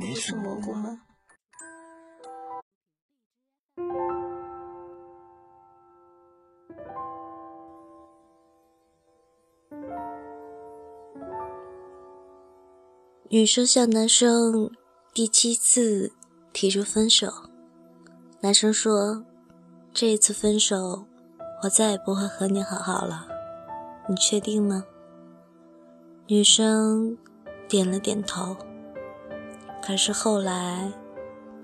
你是蘑菇吗？女生向男生第七次提出分手，男生说：“这一次分手，我再也不会和你好好了，你确定吗？”女生点了点头。可是后来，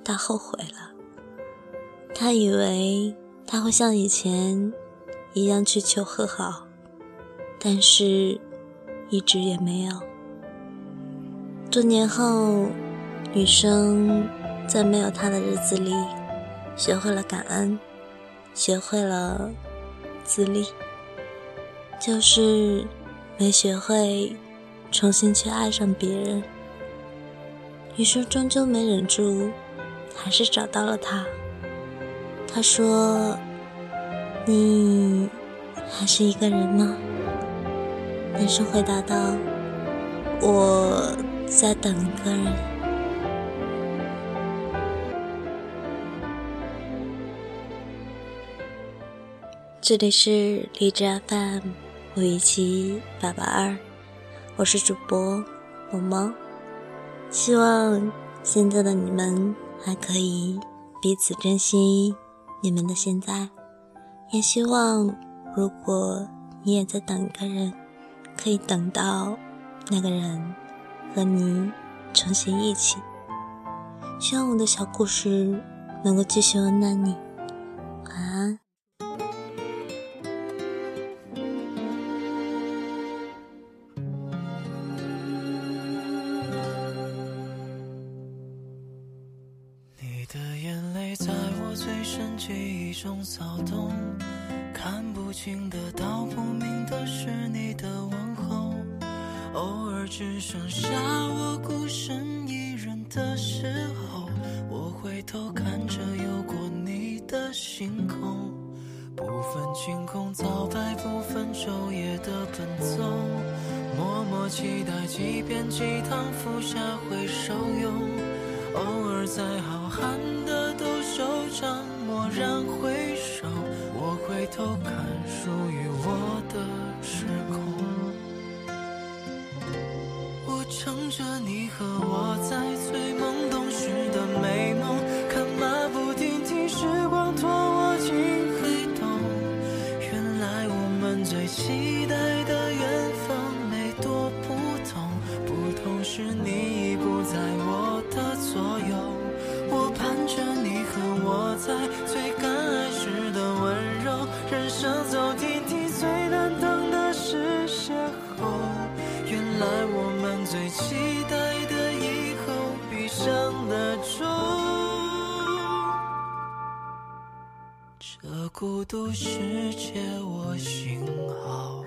他后悔了。他以为他会像以前一样去求和好，但是一直也没有。多年后，女生在没有他的日子里，学会了感恩，学会了自立，就是没学会重新去爱上别人。女生终究没忍住，还是找到了他。他说：“你还是一个人吗？”男生回答道：“我。”在等一个人。这里是荔枝 FM 五一七八八二，我是主播萌萌。希望现在的你们还可以彼此珍惜你们的现在，也希望如果你也在等一个人，可以等到那个人。和你重新一起，希望我的小故事能够继续温暖你。最深记忆中骚动，看不清的、道不明的是你的问候。偶尔只剩下我孤身一人的时候，我回头看着有过你的星空，不分晴空早白，不分昼夜的奔走，默默期待，几遍鸡汤服下会受用。偶尔在浩瀚的上蓦然回首，我回头看属于我的时空。我乘着你和我在最懵懂时的美在我们。最期待的以后，闭上了钟，这孤独世界，我幸好。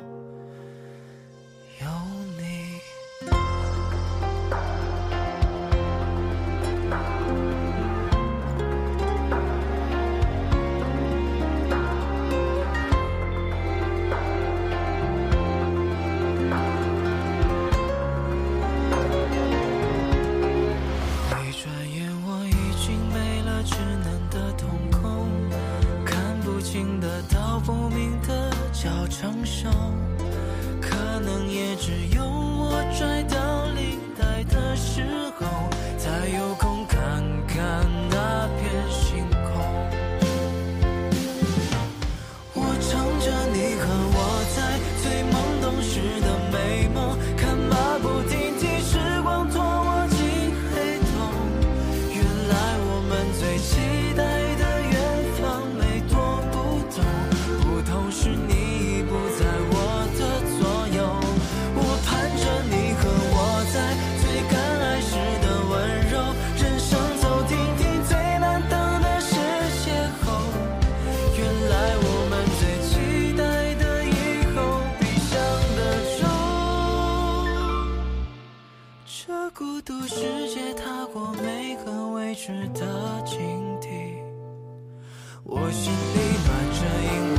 不明的叫成熟，可能也只有我拽到领带的时候。渡世界踏过每个未知的境地我心里暖着因为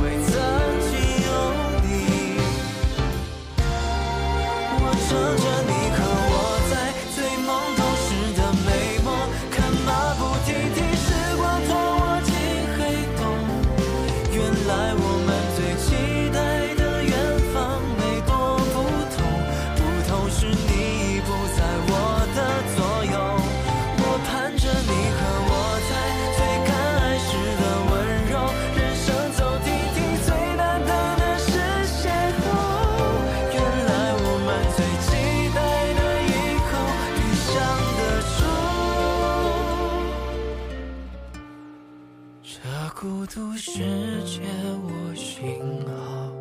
孤独世界，我幸好。